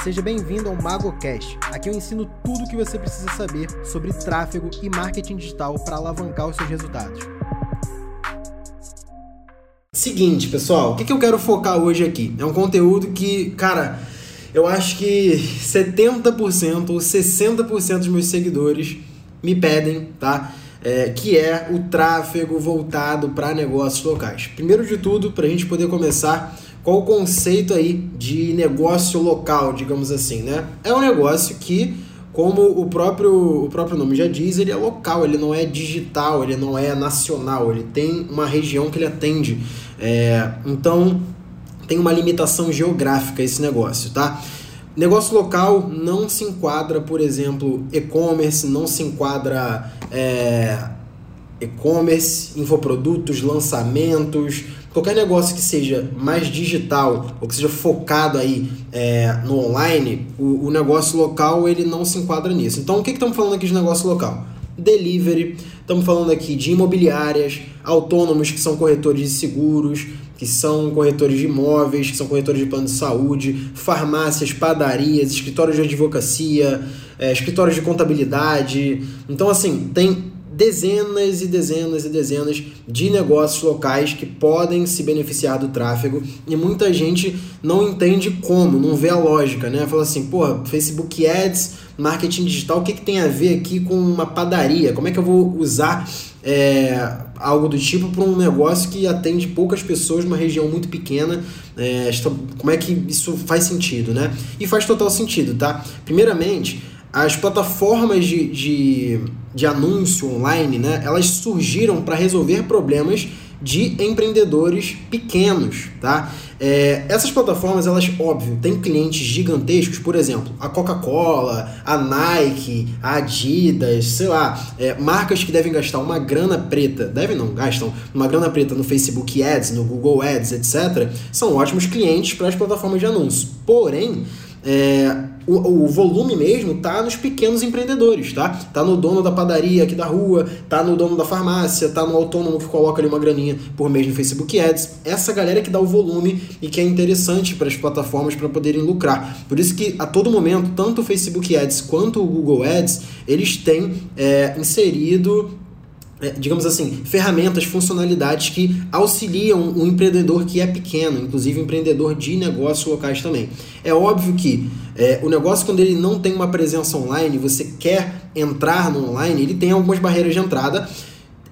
Seja bem-vindo ao MagoCast. Aqui eu ensino tudo o que você precisa saber sobre tráfego e marketing digital para alavancar os seus resultados. Seguinte, pessoal, o que, eu quero focar hoje aqui? É um conteúdo que, cara, eu acho que 70% ou 60% dos meus seguidores me pedem, tá? É, que é o tráfego voltado para negócios locais. Primeiro de tudo, para a gente poder começar, qual o conceito aí de negócio local, digamos assim, né? É um negócio que, como o próprio, o próprio nome já diz, ele é local, ele não é digital, ele não é nacional, ele tem uma região que ele atende. É, então, tem uma limitação geográfica esse negócio, tá? Negócio local não se enquadra, por exemplo, e-commerce, não se enquadra é, e-commerce, infoprodutos, lançamentos, qualquer negócio que seja mais digital ou que seja focado aí é, no online, o, o, negócio local ele não se enquadra nisso. Então o que, que estamos falando aqui de negócio local? Delivery, estamos falando aqui de imobiliárias, autônomos que são corretores de seguros, que são corretores de imóveis, que são corretores de plano de saúde, farmácias, padarias, escritórios de advocacia, é, escritórios de contabilidade. Então, assim, tem dezenas e dezenas e dezenas de negócios locais que podem se beneficiar do tráfego e muita gente não entende como, não vê a lógica, né? Fala assim, porra, Facebook Ads, marketing digital, o que, que tem a ver aqui com uma padaria? Como é que eu vou usar é, algo do tipo para um negócio que atende poucas pessoas numa região muito pequena? É, como é que isso faz sentido, né? E faz total sentido, tá? Primeiramente, as plataformas de, de, de anúncio online, né, elas surgiram para resolver problemas de empreendedores pequenos, tá? É, essas plataformas, elas, óbvio, têm clientes gigantescos, por exemplo, a Coca-Cola, a Nike, a Adidas, sei lá, é, marcas que devem gastar uma grana preta, devem não, gastam uma grana preta no Facebook Ads, no Google Ads, etc., são ótimos clientes para as plataformas de anúncio. Porém, é, o, o, volume mesmo tá nos pequenos empreendedores, tá? Tá no dono da padaria aqui da rua, tá no dono da farmácia, tá no autônomo que coloca ali uma graninha por mês no Facebook Ads. Essa galera que dá o volume e que é interessante para as plataformas para poderem lucrar. Por isso que a todo momento, tanto o Facebook Ads quanto o Google Ads, eles têm é, inserido é, digamos assim, ferramentas, funcionalidades que auxiliam o empreendedor que é pequeno, inclusive empreendedor de negócios locais também. É óbvio que é, o negócio, quando ele não tem uma presença online, você quer entrar no online, ele tem algumas barreiras de entrada.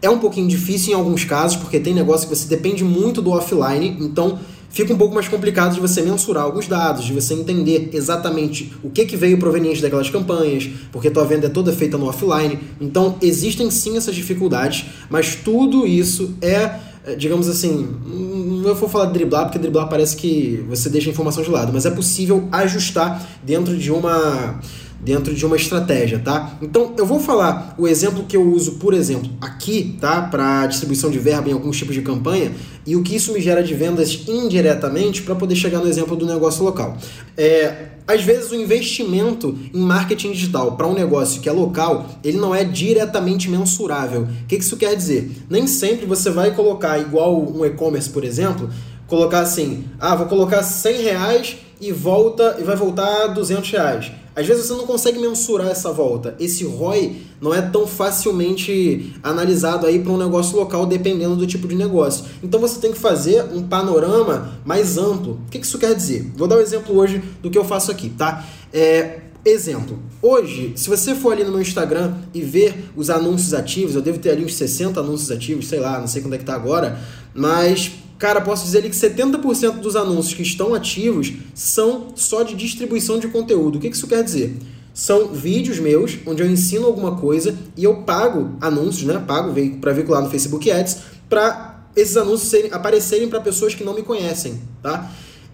É um pouquinho difícil em alguns casos, porque tem negócio que você depende muito do offline, então fica um pouco mais complicado de você mensurar alguns dados, de você entender exatamente o que, que veio proveniente daquelas campanhas, porque tua venda é toda feita no offline. Então, existem sim essas dificuldades, mas tudo isso é, é digamos assim, não vou falar de driblar, porque driblar parece que você deixa a informação de lado, mas é possível ajustar dentro de uma dentro de uma estratégia, tá? Então eu vou falar o exemplo que eu uso, por exemplo, aqui, tá? Para distribuição de verba em alguns tipos de campanha e o que isso me gera de vendas indiretamente para poder chegar no exemplo do negócio local. É, às vezes o investimento em marketing digital para um negócio que é local, ele não é diretamente mensurável. O que isso quer dizer? Nem sempre você vai colocar igual um e-commerce, por exemplo, colocar assim, ah, vou colocar 100 reais e volta e vai voltar 200 reais. Às vezes você não consegue mensurar essa volta. Esse ROI não é tão facilmente analisado aí para um negócio local, dependendo do tipo de negócio. Então você tem que fazer um panorama mais amplo. O que isso quer dizer? Vou dar um exemplo hoje do que eu faço aqui, tá? É, Exemplo, hoje, se você for ali no meu Instagram e ver os anúncios ativos, eu devo ter ali uns 60 anúncios ativos, sei lá, não sei quando é que tá agora, mas Cara, posso dizer que 70% dos anúncios que estão ativos são só de distribuição de conteúdo. O que isso quer dizer? São vídeos meus onde eu ensino alguma coisa e eu pago anúncios, né? Pago para veicular no Facebook Ads para esses anúncios serem, aparecerem para pessoas que não me conhecem, tá?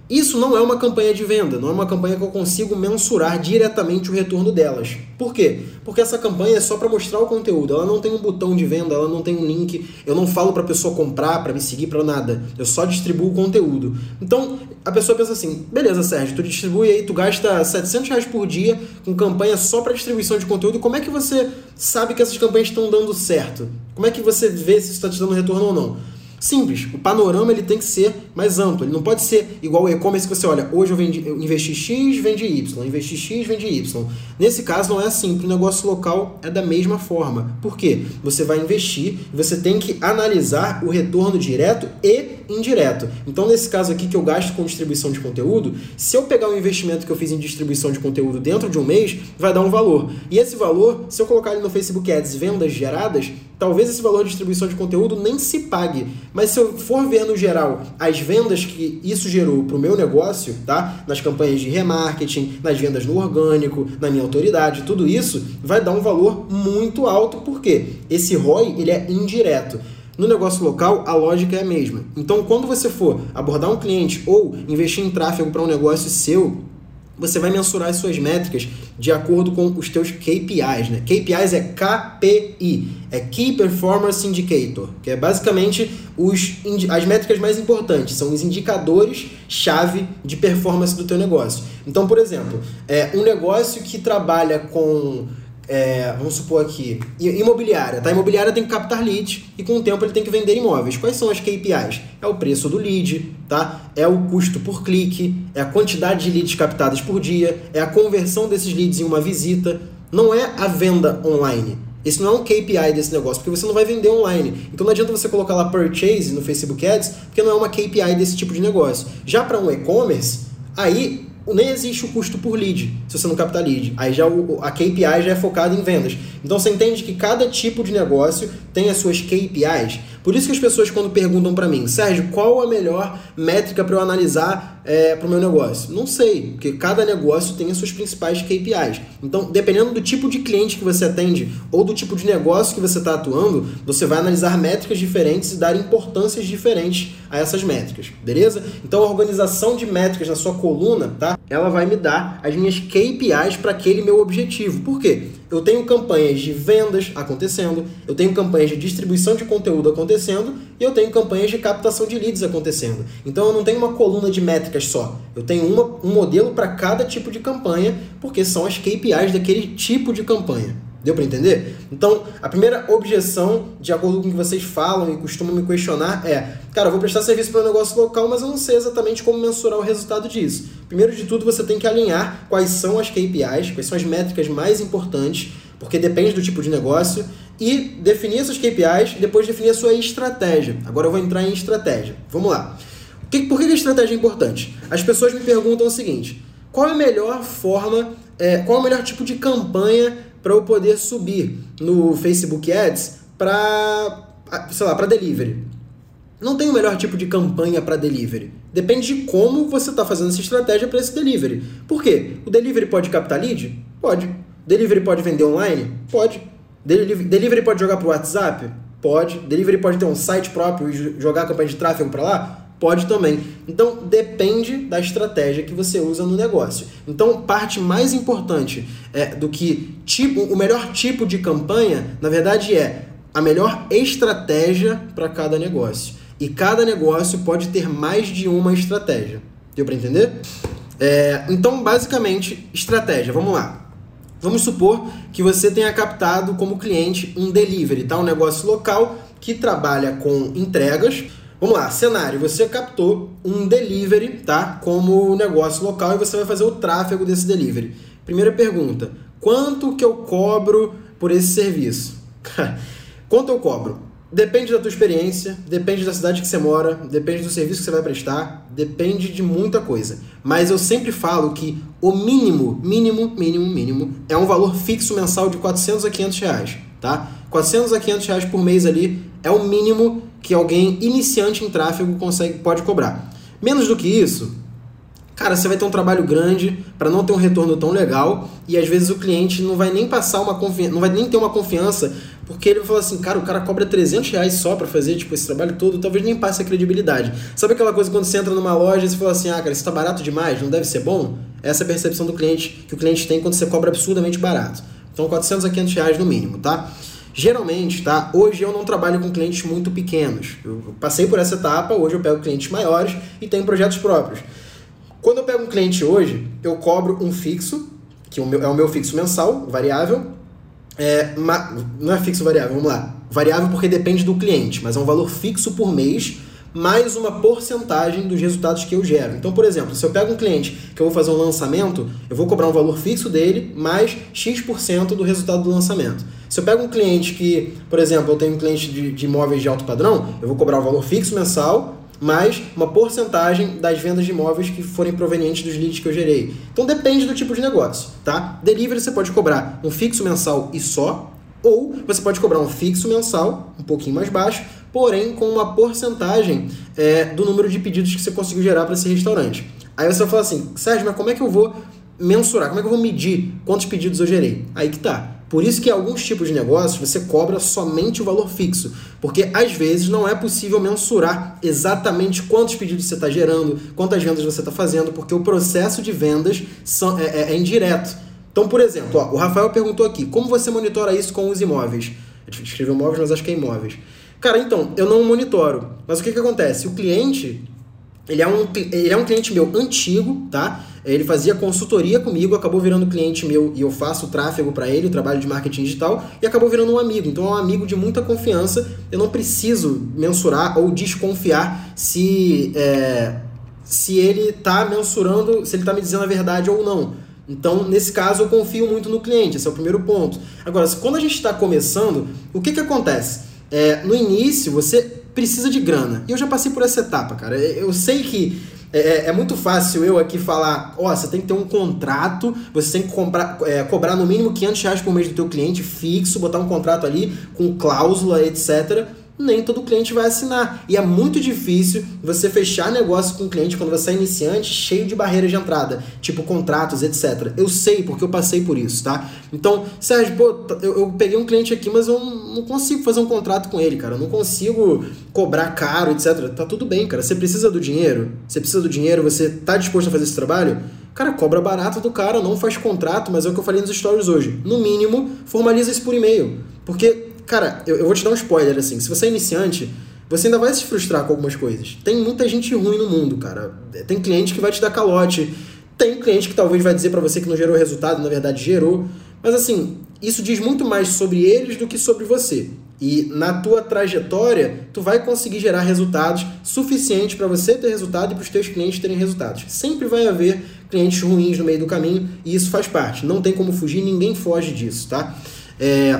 Isso não é uma campanha de venda, não é uma campanha que eu consigo mensurar diretamente o retorno delas. Por quê? Porque essa campanha é só para mostrar o conteúdo, ela não tem um botão de venda, ela não tem um link, eu não falo para a pessoa comprar, para me seguir, para nada. Eu só distribuo o conteúdo. Então, a pessoa pensa assim: beleza, Sérgio, tu distribui aí, tu gasta 700 reais por dia com campanha só para distribuição de conteúdo, como é que você sabe que essas campanhas estão dando certo? Como é que você vê se está te dando retorno ou não? Simples, o panorama ele tem que ser mais amplo, ele não pode ser igual o e-commerce que você olha, hoje eu, vendi, eu investi X, vendi Y, investi X, vendi Y. Nesse caso não é assim, o negócio local é da mesma forma. Por quê? Você vai investir você tem que analisar o retorno direto e indireto. Então, nesse caso aqui que eu gasto com distribuição de conteúdo, se eu pegar o investimento que eu fiz em distribuição de conteúdo dentro de um mês, vai dar um valor. E esse valor, se eu colocar ele no Facebook Ads vendas geradas, talvez esse valor de distribuição de conteúdo nem se pague. Mas se eu for ver no geral as vendas que isso gerou para o meu negócio, tá? Nas campanhas de remarketing, nas vendas no orgânico, na minha autoridade, tudo isso vai dar um valor muito alto, porque esse ROI ele é indireto. No negócio local, a lógica é a mesma. Então, quando você for abordar um cliente ou investir em tráfego para um negócio seu, você vai mensurar as suas métricas de acordo com os teus KPIs, né? KPIs é KPI, é Key Performance Indicator, que é basicamente os, as métricas mais importantes, são os indicadores chave de performance do teu negócio. Então, por exemplo, é um negócio que trabalha com é, vamos supor aqui, imobiliária, tá? Imobiliária tem que captar leads e com o tempo ele tem que vender imóveis. Quais são as KPIs? É o preço do lead, tá? É o custo por clique, é a quantidade de leads captadas por dia, é a conversão desses leads em uma visita. Não é a venda online. Esse não é um KPI desse negócio, porque você não vai vender online. Então não adianta você colocar lá purchase no Facebook Ads, porque não é uma KPI desse tipo de negócio. Já para um e-commerce, aí nem existe o custo por lead, se você não captar lead. Aí já o, a KPI já é focada em vendas. Então você entende que cada tipo de negócio tem as suas KPIs. Por isso que as pessoas quando perguntam para mim, Sérgio, qual a melhor métrica para eu analisar é, para o meu negócio? Não sei, porque cada negócio tem as suas principais KPIs. Então, dependendo do tipo de cliente que você atende ou do tipo de negócio que você está atuando, você vai analisar métricas diferentes e dar importâncias diferentes a essas métricas, beleza? Então, a organização de métricas na sua coluna, tá? Ela vai me dar as minhas KPIs para aquele meu objetivo. Por quê? eu tenho campanhas de vendas acontecendo, eu tenho campanhas de distribuição de conteúdo acontecendo e eu tenho campanhas de captação de leads acontecendo. Então eu não tenho uma coluna de métricas só. Eu tenho uma, um modelo para cada tipo de campanha, porque são as KPIs daquele tipo de campanha. Deu para entender? Então, a primeira objeção, de acordo com o que vocês falam e costumam me questionar, é: cara, eu vou prestar serviço para um negócio local, mas eu não sei exatamente como mensurar o resultado disso. Primeiro de tudo, você tem que alinhar quais são as KPIs, quais são as métricas mais importantes, porque depende do tipo de negócio, e definir essas KPIs, depois definir a sua estratégia. Agora eu vou entrar em estratégia. Vamos lá. Por que a estratégia é importante? As pessoas me perguntam o seguinte: qual é a melhor forma, é, qual é o melhor tipo de campanha para eu poder subir no Facebook Ads para, sei lá, para delivery. Não tem o melhor tipo de campanha para delivery. Depende de como você está fazendo essa estratégia para esse delivery. Por quê? O delivery pode captar lead? Pode. Delivery pode vender online? Pode. Delivery pode jogar para o WhatsApp? Pode. Delivery pode ter um site próprio e jogar campanha de tráfego para lá? Pode também. Então depende da estratégia que você usa no negócio. Então, parte mais importante é, do que tipo, o melhor tipo de campanha, na verdade, é a melhor estratégia para cada negócio. E cada negócio pode ter mais de uma estratégia. Deu para entender? É, então, basicamente, estratégia. Vamos lá. Vamos supor que você tenha captado como cliente um delivery, tá? Um negócio local que trabalha com entregas Vamos lá, cenário. Você captou um delivery, tá? Como negócio local e você vai fazer o tráfego desse delivery. Primeira pergunta: quanto que eu cobro por esse serviço? quanto eu cobro? Depende da tua experiência, depende da cidade que você mora, depende do serviço que você vai prestar, depende de muita coisa. Mas eu sempre falo que o mínimo, mínimo, mínimo, mínimo é um valor fixo mensal de 400 a 500 reais, tá? 400 a 500 reais por mês ali é o mínimo que alguém iniciante em tráfego consegue, pode cobrar. Menos do que isso, cara, você vai ter um trabalho grande para não ter um retorno tão legal e às vezes o cliente não vai nem passar uma confiança, não vai nem ter uma confiança porque ele falar assim, cara, o cara cobra 300 reais só para fazer tipo, esse trabalho todo, talvez nem passe a credibilidade. Sabe aquela coisa quando você entra numa loja e você fala assim, ah, cara, isso tá barato demais, não deve ser bom? Essa é a percepção do cliente que o cliente tem quando você cobra absurdamente barato. Então 400 a 500 reais no mínimo, tá? Geralmente, tá? Hoje eu não trabalho com clientes muito pequenos. Eu passei por essa etapa, hoje eu pego clientes maiores e tenho projetos próprios. Quando eu pego um cliente hoje, eu cobro um fixo, que é o meu fixo mensal, variável. É, não é fixo variável, vamos lá. Variável porque depende do cliente, mas é um valor fixo por mês mais uma porcentagem dos resultados que eu gero. Então, por exemplo, se eu pego um cliente que eu vou fazer um lançamento, eu vou cobrar um valor fixo dele mais X% do resultado do lançamento. Se eu pego um cliente que, por exemplo, eu tenho um cliente de, de imóveis de alto padrão, eu vou cobrar um valor fixo mensal mais uma porcentagem das vendas de imóveis que forem provenientes dos leads que eu gerei. Então depende do tipo de negócio, tá? Delivery você pode cobrar um fixo mensal e só, ou você pode cobrar um fixo mensal, um pouquinho mais baixo, porém com uma porcentagem é, do número de pedidos que você conseguiu gerar para esse restaurante. Aí você vai falar assim, Sérgio, mas como é que eu vou mensurar? Como é que eu vou medir quantos pedidos eu gerei? Aí que tá. Por isso que alguns tipos de negócios você cobra somente o valor fixo, porque às vezes não é possível mensurar exatamente quantos pedidos você está gerando, quantas vendas você está fazendo, porque o processo de vendas são, é, é, é indireto. Então, por exemplo, ó, o Rafael perguntou aqui, como você monitora isso com os imóveis? Escreveu imóveis, mas acho que é imóveis. Cara, então, eu não monitoro. Mas o que, que acontece? O cliente, ele é, um, ele é um cliente meu antigo, tá? Ele fazia consultoria comigo, acabou virando cliente meu e eu faço tráfego para ele, trabalho de marketing digital, e acabou virando um amigo. Então é um amigo de muita confiança. Eu não preciso mensurar ou desconfiar se, é, se ele está mensurando, se ele está me dizendo a verdade ou não. Então, nesse caso, eu confio muito no cliente, esse é o primeiro ponto. Agora, quando a gente está começando, o que, que acontece? É, no início, você precisa de grana. E eu já passei por essa etapa, cara. Eu sei que é, é, é muito fácil eu aqui falar, ó, oh, você tem que ter um contrato, você tem que comprar, é, cobrar no mínimo 500 reais por mês do teu cliente fixo, botar um contrato ali com cláusula, etc nem todo cliente vai assinar. E é muito difícil você fechar negócio com um cliente quando você é iniciante, cheio de barreiras de entrada, tipo contratos, etc. Eu sei, porque eu passei por isso, tá? Então, Sérgio, pô, eu, eu peguei um cliente aqui, mas eu não consigo fazer um contrato com ele, cara. Eu não consigo cobrar caro, etc. Tá tudo bem, cara. Você precisa do dinheiro? Você precisa do dinheiro? Você tá disposto a fazer esse trabalho? Cara, cobra barato do cara, não faz contrato, mas é o que eu falei nos stories hoje. No mínimo, formaliza isso por e-mail. Porque Cara, eu, eu vou te dar um spoiler, assim. Se você é iniciante, você ainda vai se frustrar com algumas coisas. Tem muita gente ruim no mundo, cara. Tem cliente que vai te dar calote. Tem cliente que talvez vai dizer para você que não gerou resultado, na verdade gerou. Mas assim, isso diz muito mais sobre eles do que sobre você. E na tua trajetória, tu vai conseguir gerar resultados suficientes para você ter resultado e para os teus clientes terem resultados. Sempre vai haver clientes ruins no meio do caminho e isso faz parte. Não tem como fugir, ninguém foge disso, tá? É,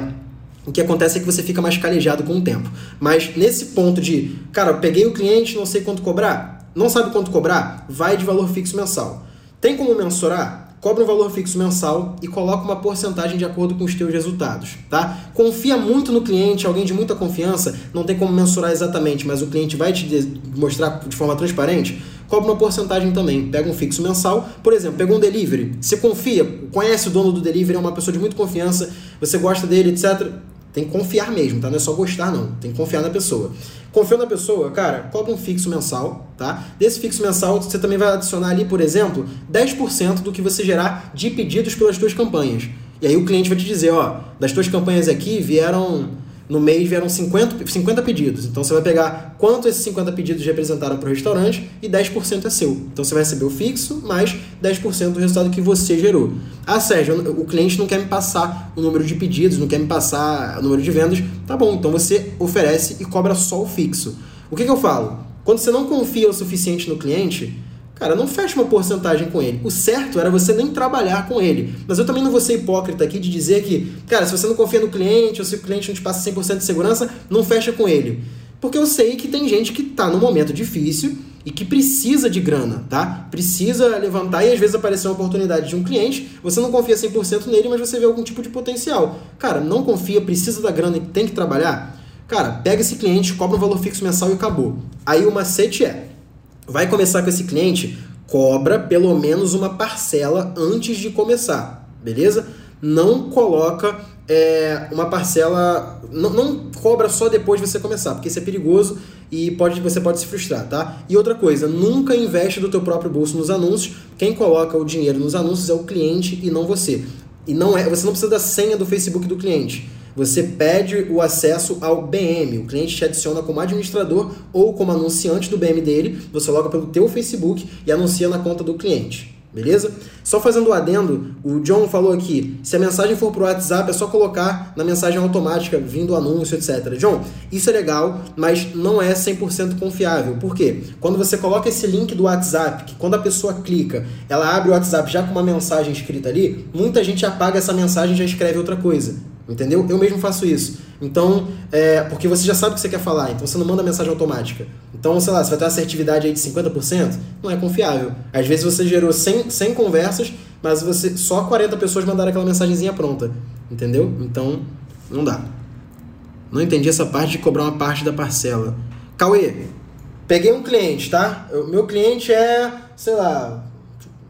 o que acontece é que você fica mais calejado com o tempo. Mas nesse ponto de, cara, peguei o cliente, não sei quanto cobrar, não sabe quanto cobrar, vai de valor fixo mensal. Tem como mensurar? Cobra um valor fixo mensal e coloca uma porcentagem de acordo com os teus resultados, tá? Confia muito no cliente, alguém de muita confiança, não tem como mensurar exatamente, mas o cliente vai te mostrar de forma transparente, cobra uma porcentagem também. Pega um fixo mensal, por exemplo, pegou um delivery, você confia, conhece o dono do delivery, é uma pessoa de muita confiança, você gosta dele, etc tem que confiar mesmo, tá? Não é só gostar, não. Tem que confiar na pessoa. Confiou na pessoa, cara, cobra um fixo mensal, tá? Desse fixo mensal, você também vai adicionar ali, por exemplo, 10% do que você gerar de pedidos pelas suas campanhas. E aí o cliente vai te dizer, ó, das tuas campanhas aqui vieram no mês vieram 50, 50 pedidos. Então você vai pegar quanto esses 50 pedidos representaram para o restaurante e 10% é seu. Então você vai receber o fixo mais 10% do resultado que você gerou. Ah, Sérgio, o cliente não quer me passar o número de pedidos, não quer me passar o número de vendas. Tá bom, então você oferece e cobra só o fixo. O que, que eu falo? Quando você não confia o suficiente no cliente, Cara, não fecha uma porcentagem com ele. O certo era você nem trabalhar com ele. Mas eu também não vou ser hipócrita aqui de dizer que, cara, se você não confia no cliente, ou se o cliente não te passa 100% de segurança, não fecha com ele. Porque eu sei que tem gente que está num momento difícil e que precisa de grana, tá? Precisa levantar e às vezes aparecer uma oportunidade de um cliente, você não confia 100% nele, mas você vê algum tipo de potencial. Cara, não confia, precisa da grana e tem que trabalhar? Cara, pega esse cliente, cobra um valor fixo mensal e acabou. Aí o macete é, vai começar com esse cliente, cobra pelo menos uma parcela antes de começar, beleza? Não coloca é, uma parcela, não, não, cobra só depois de você começar, porque isso é perigoso e pode, você pode se frustrar, tá? E outra coisa, nunca investe do teu próprio bolso nos anúncios. Quem coloca o dinheiro nos anúncios é o cliente e não você. E não é, você não precisa da senha do Facebook do cliente você pede o acesso ao BM. O cliente te adiciona como administrador ou como anunciante do BM dele. Você loga pelo teu Facebook e anuncia na conta do cliente. Beleza? Só fazendo o adendo, o John falou aqui: se a mensagem for pro WhatsApp, é só colocar na mensagem automática, vindo o anúncio, etc. John, isso é legal, mas não é 100% confiável. Por quê? Quando você coloca esse link do WhatsApp, que quando a pessoa clica, ela abre o WhatsApp já com uma mensagem escrita ali, muita gente apaga essa mensagem e já escreve outra coisa. Entendeu? Eu mesmo faço isso. Então, é, porque você já sabe o que você quer falar, então você não manda mensagem automática. Então, sei lá, você vai ter uma assertividade aí de 50%, não é confiável. Às vezes você gerou 100, 100 conversas, mas você só 40 pessoas mandaram aquela mensagenzinha pronta. Entendeu? Então, não dá. Não entendi essa parte de cobrar uma parte da parcela. Cauê, peguei um cliente, tá? Meu cliente é, sei lá,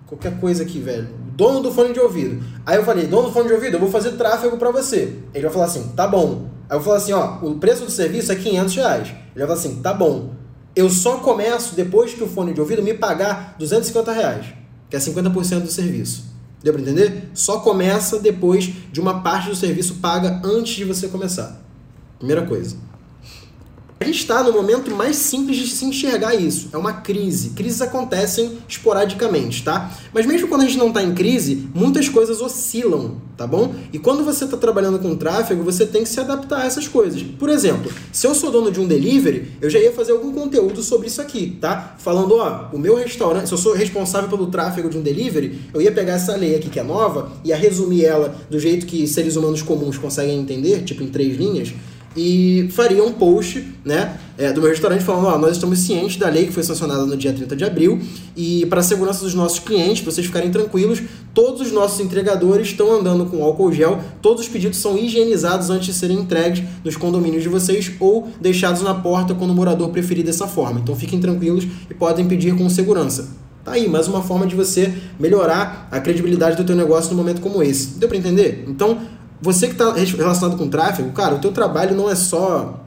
qualquer coisa aqui, velho dono do fone de ouvido. Aí eu falei, dono do fone de ouvido, eu vou fazer tráfego para você. Ele vai falar assim, tá bom. Aí eu falar assim, ó, o preço do serviço é 500 reais. Ele vai falar assim, tá bom. Eu só começo depois que o fone de ouvido me pagar 250 reais, que é 50% do serviço. Deu para entender? Só começa depois de uma parte do serviço paga antes de você começar. Primeira coisa. Gente está no momento mais simples de se enxergar isso. É uma crise. Crises acontecem esporadicamente, tá? Mas mesmo quando a gente não está em crise, muitas coisas oscilam, tá bom? E quando você está trabalhando com tráfego, você tem que se adaptar a essas coisas. Por exemplo, se eu sou dono de um delivery, eu já ia fazer algum conteúdo sobre isso aqui, tá? Falando, ó, o meu restaurante, se eu sou responsável pelo tráfego de um delivery, eu ia pegar essa lei aqui que é nova, ia resumir ela do jeito que seres humanos comuns conseguem entender, tipo em três linhas e faria um post né, é, do meu restaurante falando: ó, nós estamos cientes da lei que foi sancionada no dia 30 de abril e, para a segurança dos nossos clientes, vocês ficarem tranquilos, todos os nossos entregadores estão andando com álcool gel, todos os pedidos são higienizados antes de serem entregues nos condomínios de vocês ou deixados na porta quando o morador preferir dessa forma. Então fiquem tranquilos e podem pedir com segurança. Tá aí, mais uma forma de você melhorar a credibilidade do teu negócio num momento como esse. Deu para entender? Então, você que está relacionado com tráfego, cara, o teu trabalho não é só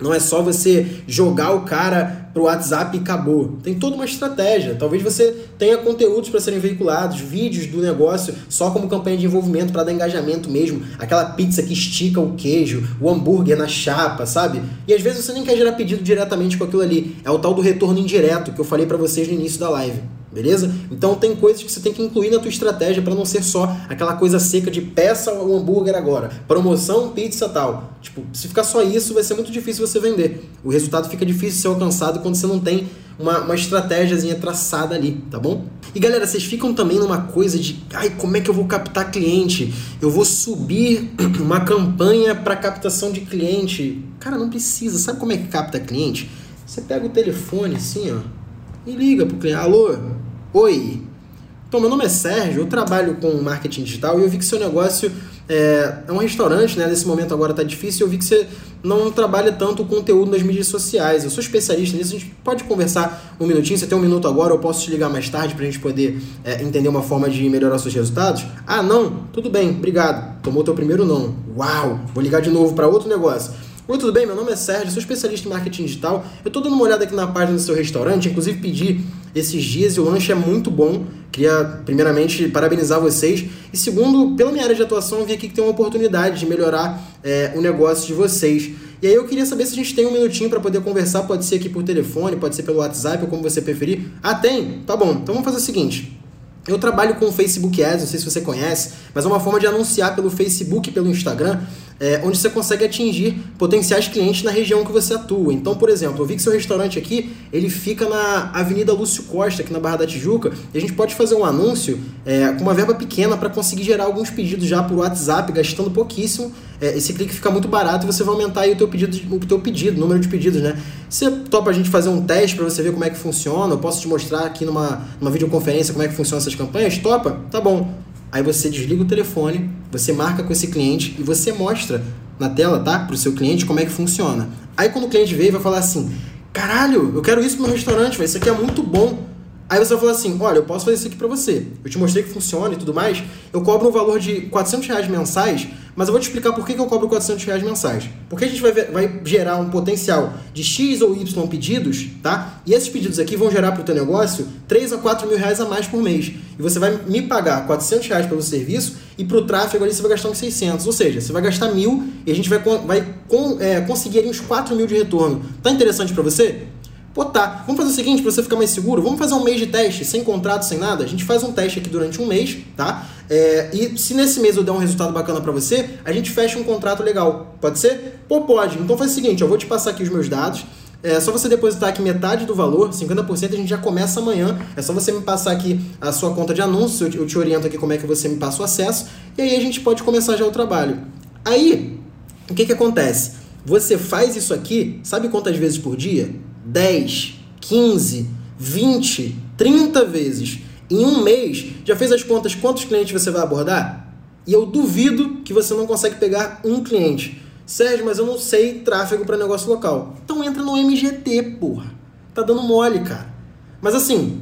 não é só você jogar o cara pro WhatsApp e acabou. Tem toda uma estratégia. Talvez você tenha conteúdos para serem veiculados, vídeos do negócio só como campanha de envolvimento para dar engajamento mesmo. Aquela pizza que estica o queijo, o hambúrguer na chapa, sabe? E às vezes você nem quer gerar pedido diretamente com aquilo ali. É o tal do retorno indireto que eu falei para vocês no início da live. Beleza? Então tem coisas que você tem que incluir na tua estratégia para não ser só aquela coisa seca de peça o hambúrguer agora, promoção, pizza tal. Tipo, se ficar só isso, vai ser muito difícil você vender. O resultado fica difícil de ser alcançado quando você não tem uma, uma estratégiazinha traçada ali, tá bom? E galera, vocês ficam também numa coisa de, ai, como é que eu vou captar cliente? Eu vou subir uma campanha para captação de cliente. Cara, não precisa. Sabe como é que capta cliente? Você pega o telefone assim, ó, e liga pro cliente. Alô? Oi. Então, meu nome é Sérgio, eu trabalho com marketing digital e eu vi que seu negócio é, é um restaurante, né? Nesse momento agora tá difícil, eu vi que você não trabalha tanto o conteúdo nas mídias sociais. Eu sou especialista nisso, a gente pode conversar um minutinho, você tem um minuto agora, eu posso te ligar mais tarde pra gente poder é, entender uma forma de melhorar seus resultados? Ah, não? Tudo bem, obrigado. Tomou teu primeiro não. Uau, vou ligar de novo para outro negócio. Oi, tudo bem? Meu nome é Sérgio, sou especialista em marketing digital. Eu estou dando uma olhada aqui na página do seu restaurante, inclusive pedi esses dias e o lanche é muito bom. Queria, primeiramente, parabenizar vocês. E segundo, pela minha área de atuação, vi aqui que tem uma oportunidade de melhorar é, o negócio de vocês. E aí eu queria saber se a gente tem um minutinho para poder conversar, pode ser aqui por telefone, pode ser pelo WhatsApp ou como você preferir. Ah, tem? Tá bom. Então vamos fazer o seguinte. Eu trabalho com o Facebook Ads, não sei se você conhece, mas é uma forma de anunciar pelo Facebook e pelo Instagram é, onde você consegue atingir potenciais clientes na região que você atua. Então, por exemplo, eu vi que seu restaurante aqui ele fica na Avenida Lúcio Costa, aqui na Barra da Tijuca, e a gente pode fazer um anúncio é, com uma verba pequena para conseguir gerar alguns pedidos já por WhatsApp, gastando pouquíssimo. É, esse clique fica muito barato e você vai aumentar aí o teu pedido, o teu pedido, número de pedidos, né? Você topa a gente fazer um teste para você ver como é que funciona? Eu posso te mostrar aqui numa, numa videoconferência como é que funciona essas campanhas? Topa? Tá bom. Aí você desliga o telefone, você marca com esse cliente e você mostra na tela, tá? Pro seu cliente como é que funciona. Aí quando o cliente veio, vai falar assim: caralho, eu quero isso pro meu restaurante, isso aqui é muito bom. Aí você vai falar assim: olha, eu posso fazer isso aqui para você. Eu te mostrei que funciona e tudo mais. Eu cobro um valor de 400 reais mensais mas eu vou te explicar por que, eu cobro 400 reais mensais. Porque a gente vai, vai gerar um potencial de X ou Y pedidos, tá? E esses pedidos aqui vão gerar para o teu negócio 3 a 4 mil reais a mais por mês. E você vai me pagar 400 reais pelo serviço e para o tráfego ali você vai gastar uns 600. Ou seja, você vai gastar mil e a gente vai, vai com, é, conseguir ali uns 4 mil de retorno. Tá interessante para você? Pô, tá, vamos fazer o seguinte, para você ficar mais seguro, vamos fazer um mês de teste, sem contrato, sem nada. A gente faz um teste aqui durante um mês, tá? É, e se nesse mês eu der um resultado bacana para você, a gente fecha um contrato legal. Pode ser? Pô, pode. Então faz o seguinte, eu vou te passar aqui os meus dados. É só você depositar aqui metade do valor, 50% a gente já começa amanhã. É só você me passar aqui a sua conta de anúncio, eu te oriento aqui como é que você me passa o acesso, e aí a gente pode começar já o trabalho. Aí, o que que acontece? Você faz isso aqui, sabe quantas vezes por dia? 10, 15, 20, 30 vezes. Em um mês, já fez as contas quantos clientes você vai abordar? E eu duvido que você não consegue pegar um cliente. Sérgio, mas eu não sei tráfego para negócio local. Então entra no MGT, porra. Tá dando mole, cara. Mas assim,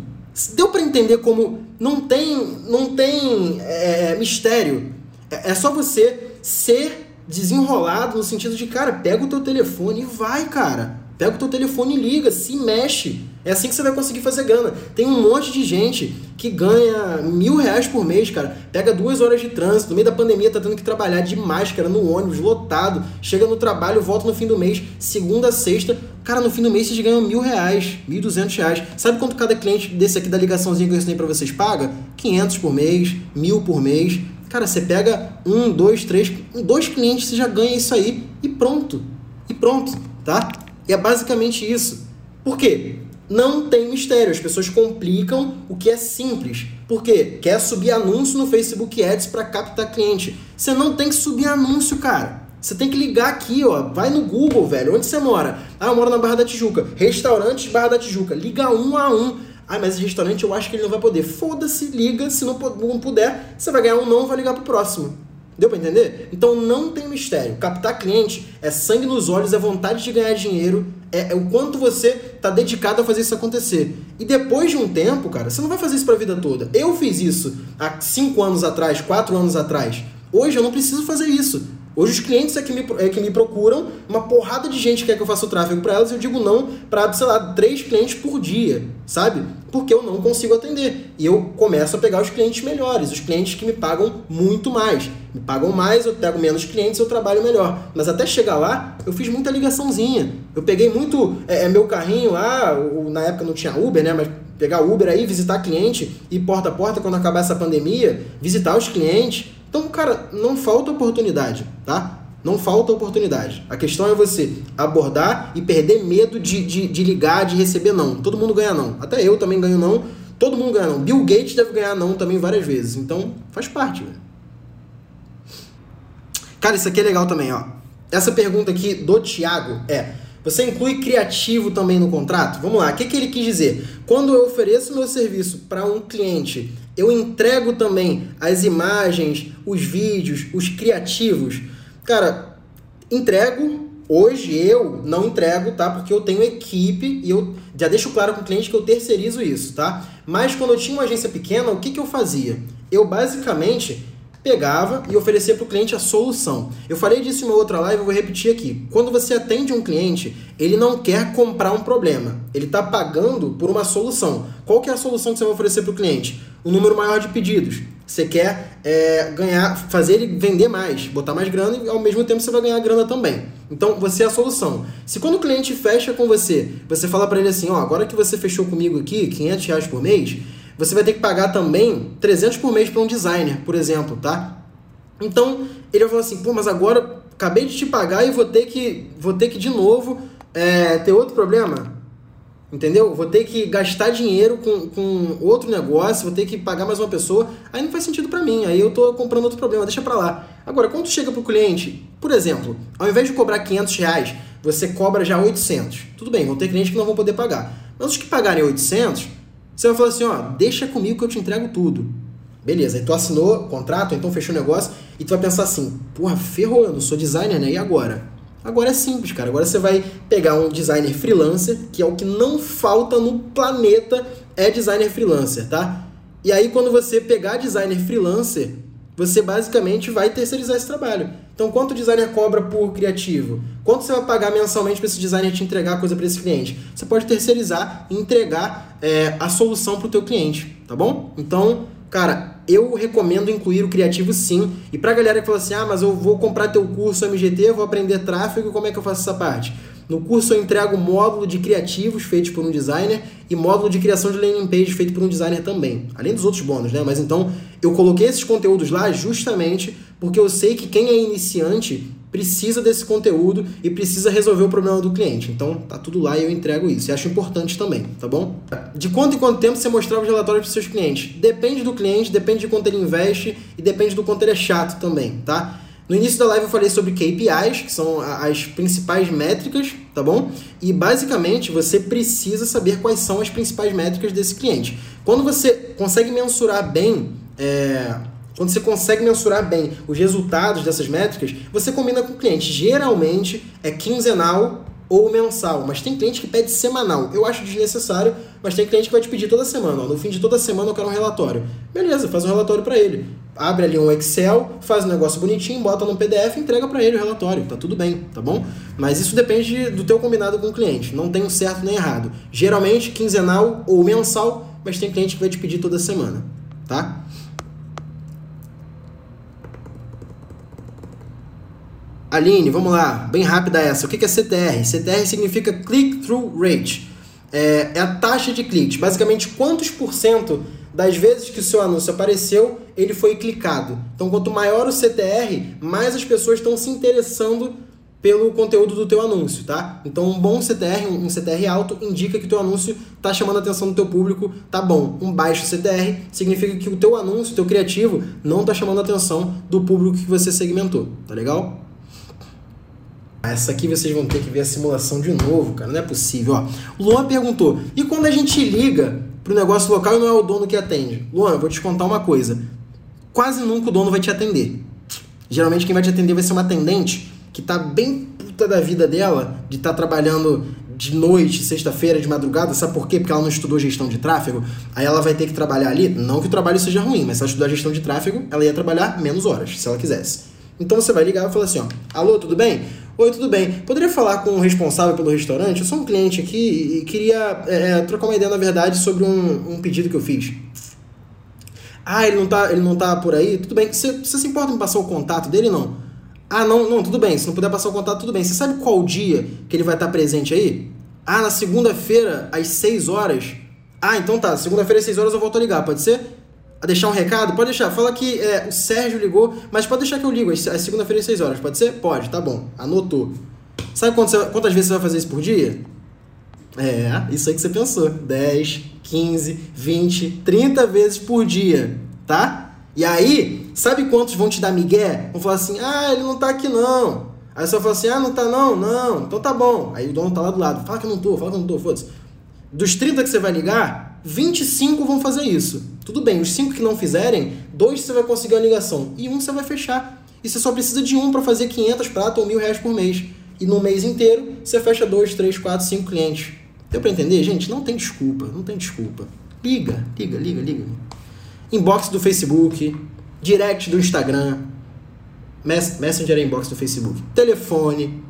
deu para entender como não tem, não tem é, é, mistério. É, é só você ser desenrolado no sentido de, cara, pega o teu telefone e vai, cara. Pega o teu telefone e liga, se mexe. É assim que você vai conseguir fazer grana. Tem um monte de gente que ganha mil reais por mês, cara. Pega duas horas de trânsito, no meio da pandemia tá tendo que trabalhar de máscara, no ônibus, lotado. Chega no trabalho, volta no fim do mês, segunda, sexta. Cara, no fim do mês vocês ganham mil reais, mil duzentos reais. Sabe quanto cada cliente desse aqui da ligaçãozinha que eu ensinei pra vocês paga? Quinhentos por mês, mil por mês. Cara, você pega um, dois, três, dois clientes, você já ganha isso aí e pronto. E pronto, tá? E é basicamente isso. Por quê? Não tem mistério, as pessoas complicam o que é simples. Por quê? Quer subir anúncio no Facebook Ads para captar cliente. Você não tem que subir anúncio, cara. Você tem que ligar aqui, ó. Vai no Google, velho. Onde você mora? Ah, eu moro na Barra da Tijuca. Restaurantes Barra da Tijuca. Liga um a um. Ah, mas restaurante eu acho que ele não vai poder. Foda-se, liga. Se não puder, você vai ganhar um não, vai ligar pro próximo. Deu para entender? Então não tem mistério. Captar cliente é sangue nos olhos, é vontade de ganhar dinheiro, é, é o quanto você tá dedicado a fazer isso acontecer. E depois de um tempo, cara, você não vai fazer isso para a vida toda. Eu fiz isso há 5 anos atrás, 4 anos atrás. Hoje eu não preciso fazer isso. Hoje os clientes é que, me, é que me procuram, uma porrada de gente quer que eu faça o tráfego para elas, eu digo não para, sei lá, três clientes por dia, sabe? Porque eu não consigo atender. E eu começo a pegar os clientes melhores, os clientes que me pagam muito mais. Me pagam mais, eu pego menos clientes, eu trabalho melhor. Mas até chegar lá, eu fiz muita ligaçãozinha. Eu peguei muito é, é meu carrinho lá, na época não tinha Uber, né? Mas pegar Uber aí, visitar cliente, e porta a porta quando acabar essa pandemia, visitar os clientes então, cara, não falta oportunidade, tá? Não falta oportunidade. A questão é você abordar e perder medo de, de, de ligar, de receber não. Todo mundo ganha não. Até eu também ganho não. Todo mundo ganha não. Bill Gates deve ganhar não também várias vezes. Então, faz parte, velho. Cara, isso aqui é legal também, ó. Essa pergunta aqui do Thiago é: você inclui criativo também no contrato? Vamos lá, o que, que ele quis dizer? Quando eu ofereço meu serviço para um cliente eu entrego também as imagens, os vídeos, os criativos. Cara, entrego. Hoje eu não entrego, tá? Porque eu tenho equipe e eu já deixo claro com o cliente que eu terceirizo isso, tá? Mas quando eu tinha uma agência pequena, o que, que eu fazia? Eu basicamente pegava e oferecia para o cliente a solução. Eu falei disso em uma outra live, eu vou repetir aqui. Quando você atende um cliente, ele não quer comprar um problema, ele está pagando por uma solução. Qual que é a solução que você vai oferecer para o cliente? Um número maior de pedidos. Você quer é, ganhar, fazer ele vender mais, botar mais grana e ao mesmo tempo você vai ganhar grana também. Então você é a solução. Se quando o cliente fecha com você, você fala para ele assim, ó, agora que você fechou comigo aqui, 500 reais por mês, você vai ter que pagar também 300 por mês para um designer, por exemplo, tá? Então, ele vai falar assim, pô, mas agora acabei de te pagar e vou ter que, vou ter que de novo é, ter outro problema. Entendeu? Vou ter que gastar dinheiro com, com outro negócio, vou ter que pagar mais uma pessoa. Aí não faz sentido para mim, aí eu tô comprando outro problema, deixa pra lá. Agora, quando chega pro cliente, por exemplo, ao invés de cobrar 500 reais, você cobra já 800. Tudo bem, vão ter clientes que não vão poder pagar. Mas os que pagarem 800, você vai falar assim, ó, deixa comigo que eu te entrego tudo. Beleza, aí tu assinou contrato, então fechou o negócio, e tu vai pensar assim, porra, ferrou, eu não sou designer, né? E agora? Agora é simples, cara. Agora você vai pegar um designer freelancer, que é o que não falta no planeta, é designer freelancer, tá? E aí quando você pegar designer freelancer, você basicamente vai terceirizar esse trabalho. Então, quanto o designer cobra por criativo? Quanto você vai pagar mensalmente para esse designer te entregar coisa para esse cliente? Você pode terceirizar e entregar é, a solução para o teu cliente, tá bom? Então, cara, eu recomendo incluir o criativo sim. E para a galera que fala assim, ah, mas eu vou comprar teu curso MGT, vou aprender tráfego, como é que eu faço essa parte? No curso eu entrego módulo de criativos feitos por um designer e módulo de criação de landing page feito por um designer também. Além dos outros bônus, né? Mas então eu coloquei esses conteúdos lá justamente porque eu sei que quem é iniciante precisa desse conteúdo e precisa resolver o problema do cliente. Então, tá tudo lá e eu entrego isso. E acho importante também, tá bom? De quanto em quanto tempo você mostrava os relatórios para seus clientes? Depende do cliente, depende de quanto ele investe e depende do quanto ele é chato também, tá? No início da live eu falei sobre KPIs, que são as principais métricas, tá bom? E basicamente você precisa saber quais são as principais métricas desse cliente. Quando você consegue mensurar bem é, quando você consegue mensurar bem os resultados dessas métricas, você combina com o cliente. Geralmente é quinzenal ou mensal, mas tem cliente que pede semanal. Eu acho desnecessário, mas tem cliente que vai te pedir toda semana. Ó, no fim de toda semana eu quero um relatório. Beleza, faz um relatório para ele. Abre ali um Excel, faz um negócio bonitinho, bota no PDF e entrega para ele o relatório. Tá tudo bem, tá bom? Mas isso depende do teu combinado com o cliente. Não tem um certo nem errado. Geralmente quinzenal ou mensal, mas tem cliente que vai te pedir toda semana, tá? Aline, vamos lá, bem rápida essa. O que é CTR? CTR significa Click-Through Rate. É, é, a taxa de cliques. Basicamente, quantos por cento das vezes que o seu anúncio apareceu, ele foi clicado. Então, quanto maior o CTR, mais as pessoas estão se interessando pelo conteúdo do teu anúncio, tá? Então, um bom CTR, um CTR alto, indica que o teu anúncio está chamando a atenção do teu público, tá bom. Um baixo CTR significa que o teu anúncio, o teu criativo, não está chamando a atenção do público que você segmentou, tá legal? Essa aqui vocês vão ter que ver a simulação de novo, cara. Não é possível. Ó, Luan perguntou: e quando a gente liga pro negócio local e não é o dono que atende? Luan, eu vou te contar uma coisa. Quase nunca o dono vai te atender. Geralmente quem vai te atender vai ser uma atendente que tá bem puta da vida dela, de estar tá trabalhando de noite, sexta-feira, de madrugada, sabe por quê? Porque ela não estudou gestão de tráfego. Aí ela vai ter que trabalhar ali, não que o trabalho seja ruim, mas se ela estudar gestão de tráfego, ela ia trabalhar menos horas, se ela quisesse. Então você vai ligar e falar assim, ó, alô, tudo bem? Oi, tudo bem? Poderia falar com o responsável pelo restaurante? Eu sou um cliente aqui e queria é, é, trocar uma ideia, na verdade, sobre um, um, pedido que eu fiz. Ah, ele não tá, ele não tá por aí? Tudo bem. Você, você se importa em passar o contato dele não? Ah, não, não, tudo bem. Se não puder passar o contato, tudo bem. Você sabe qual dia que ele vai estar presente aí? Ah, na segunda-feira, às 6 horas. Ah, então tá. Segunda-feira às 6 horas eu volto a ligar, pode ser? A deixar um recado? Pode deixar. Fala que é, o Sérgio ligou, mas pode deixar que eu ligo às segunda-feira às 6 horas. Pode ser? Pode, tá bom. Anotou. Sabe quantas, quantas vezes você vai fazer isso por dia? É, isso aí que você pensou. 10, 15, 20, 30 vezes por dia, tá? E aí, sabe quantos vão te dar migué? Vão falar assim, ah, ele não tá aqui não. Aí você vai falar assim, ah, não tá não? Não, então tá bom. Aí o dono tá lá do lado, fala que eu não tô, fala que eu não tô, foda-se. Dos 30 que você vai ligar, 25 vão fazer isso. Tudo bem, os 5 que não fizerem, dois você vai conseguir a ligação e um você vai fechar. E você só precisa de um para fazer 500 pratas ou mil reais por mês. E no mês inteiro você fecha 2, 3, 4, 5 clientes. Deu para entender, gente? Não tem desculpa, não tem desculpa. Liga, liga, liga, liga. Inbox do Facebook, direct do Instagram, Messenger inbox do Facebook, telefone,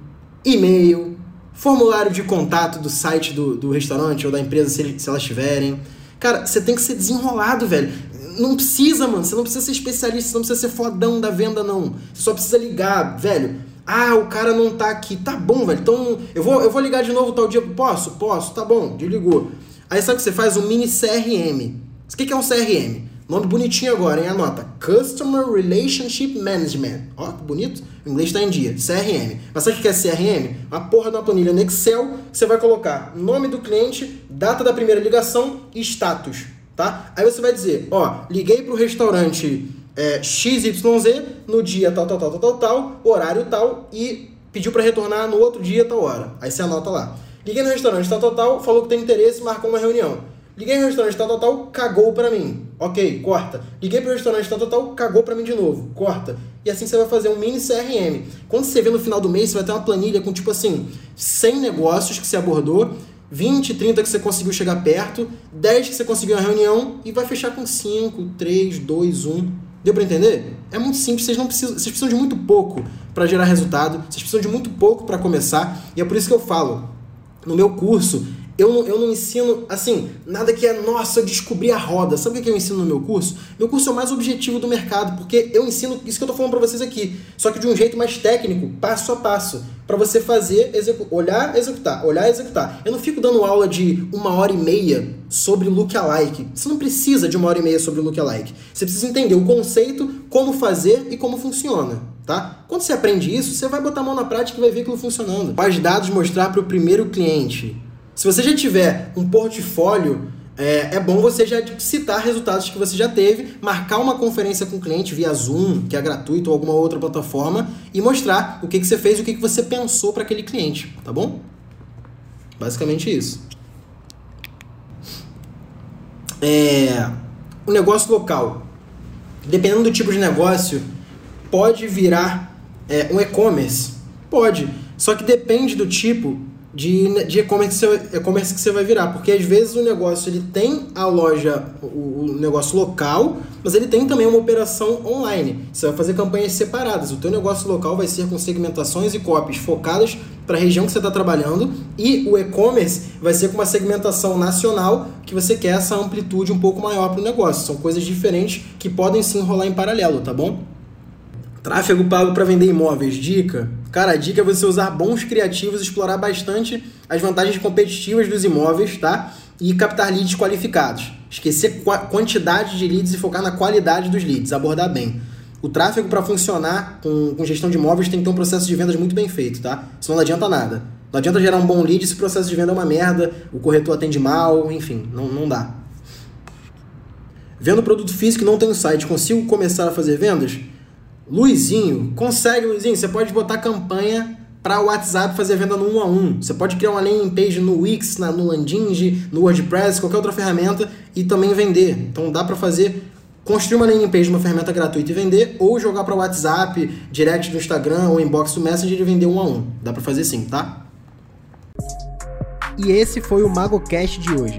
e-mail, formulário de contato do site do, do restaurante ou da empresa, se, se elas tiverem. Cara, você tem que ser desenrolado, velho. Não precisa, mano. Você não precisa ser especialista, você não precisa ser fodão da venda, não. Você só precisa ligar, velho. Ah, o cara não tá aqui. Tá bom, velho. Então, eu vou, eu vou ligar de novo tal dia. Posso? Posso. Tá bom. Desligou. Aí sabe o que você faz? Um mini CRM. O que é um CRM? Nome bonitinho agora, hein? Anota. Customer Relationship Management. Ó, que bonito. O inglês está em dia. CRM. Mas sabe o que é CRM? Uma porra uma planilha no Excel você vai colocar nome do cliente, data da primeira ligação e status. Tá? Aí você vai dizer, ó, liguei para o restaurante é, XYZ no dia tal, tal, tal, tal, tal, tal, horário tal e pediu para retornar no outro dia, tal hora. Aí você anota lá. Liguei no restaurante tal, tal, tal, falou que tem interesse, marcou uma reunião. Liguei no restaurante tal, tal, tal, cagou pra mim. Ok, corta. Liguei pro restaurante tal, tal, tal, cagou pra mim de novo. Corta. E assim você vai fazer um mini CRM. Quando você vê no final do mês, você vai ter uma planilha com tipo assim, 100 negócios que você abordou, 20, 30 que você conseguiu chegar perto, 10 que você conseguiu uma reunião e vai fechar com 5, 3, 2, 1. Deu para entender? É muito simples, vocês não precisam, vocês precisam de muito pouco para gerar resultado, vocês precisam de muito pouco para começar, e é por isso que eu falo, no meu curso, Eu não, eu não ensino, assim, nada que é, nossa, eu descobri a roda. Sabe o que eu ensino no meu curso? Meu curso é o mais objetivo do mercado, porque eu ensino isso que eu tô falando pra vocês aqui, só que de um jeito mais técnico, passo a passo, para você fazer, execu olhar, executar, olhar, executar. Eu não fico dando aula de uma hora e meia sobre lookalike. Você não precisa de uma hora e meia sobre lookalike. Você precisa entender o conceito, como fazer e como funciona, tá? Quando você aprende isso, você vai botar a mão na prática e vai ver aquilo funcionando. Quais dados mostrar para o primeiro cliente? Se você já tiver um portfólio, é, é, bom você já citar resultados que você já teve, marcar uma conferência com o cliente via Zoom, que é gratuito, ou alguma outra plataforma, e mostrar o que, que você fez e o que, que você pensou para aquele cliente, tá bom? Basicamente isso. É, o negócio local. Dependendo do tipo de negócio, pode virar é, um e-commerce. Pode. Só que depende do tipo de, de e-commerce e-commerce que você vai virar, porque às vezes o negócio ele tem a loja, o, o, negócio local, mas ele tem também uma operação online. Você vai fazer campanhas separadas. O teu negócio local vai ser com segmentações e copies focadas para a região que você está trabalhando e o e-commerce vai ser com uma segmentação nacional que você quer essa amplitude um pouco maior para o negócio. São coisas diferentes que podem se enrolar em paralelo, tá bom? Tráfego pago para vender imóveis. Dica: Cara, a dica é você usar bons criativos, explorar bastante as vantagens competitivas dos imóveis, tá? E captar leads qualificados. Esquecer quantidade de leads e focar na qualidade dos leads, abordar bem. O tráfego para funcionar com, com, gestão de imóveis tem que ter um processo de vendas muito bem feito, tá? Senão não adianta nada. Não adianta gerar um bom lead se o processo de venda é uma merda, o corretor atende mal, enfim, não, não dá. Vendo produto físico e não tem site, consigo começar a fazer vendas? Luizinho, consegue, Luizinho. Você pode botar campanha para o WhatsApp fazer venda no 1 a 1. Você pode criar uma landing page no Wix, na, no Landing, no WordPress, qualquer outra ferramenta e também vender. Então dá para fazer construir uma landing page numa ferramenta gratuita e vender ou jogar para o WhatsApp, direct do Instagram ou inbox do Messenger e vender um a um. Dá para fazer sim, tá? E esse foi o MagoCast de hoje.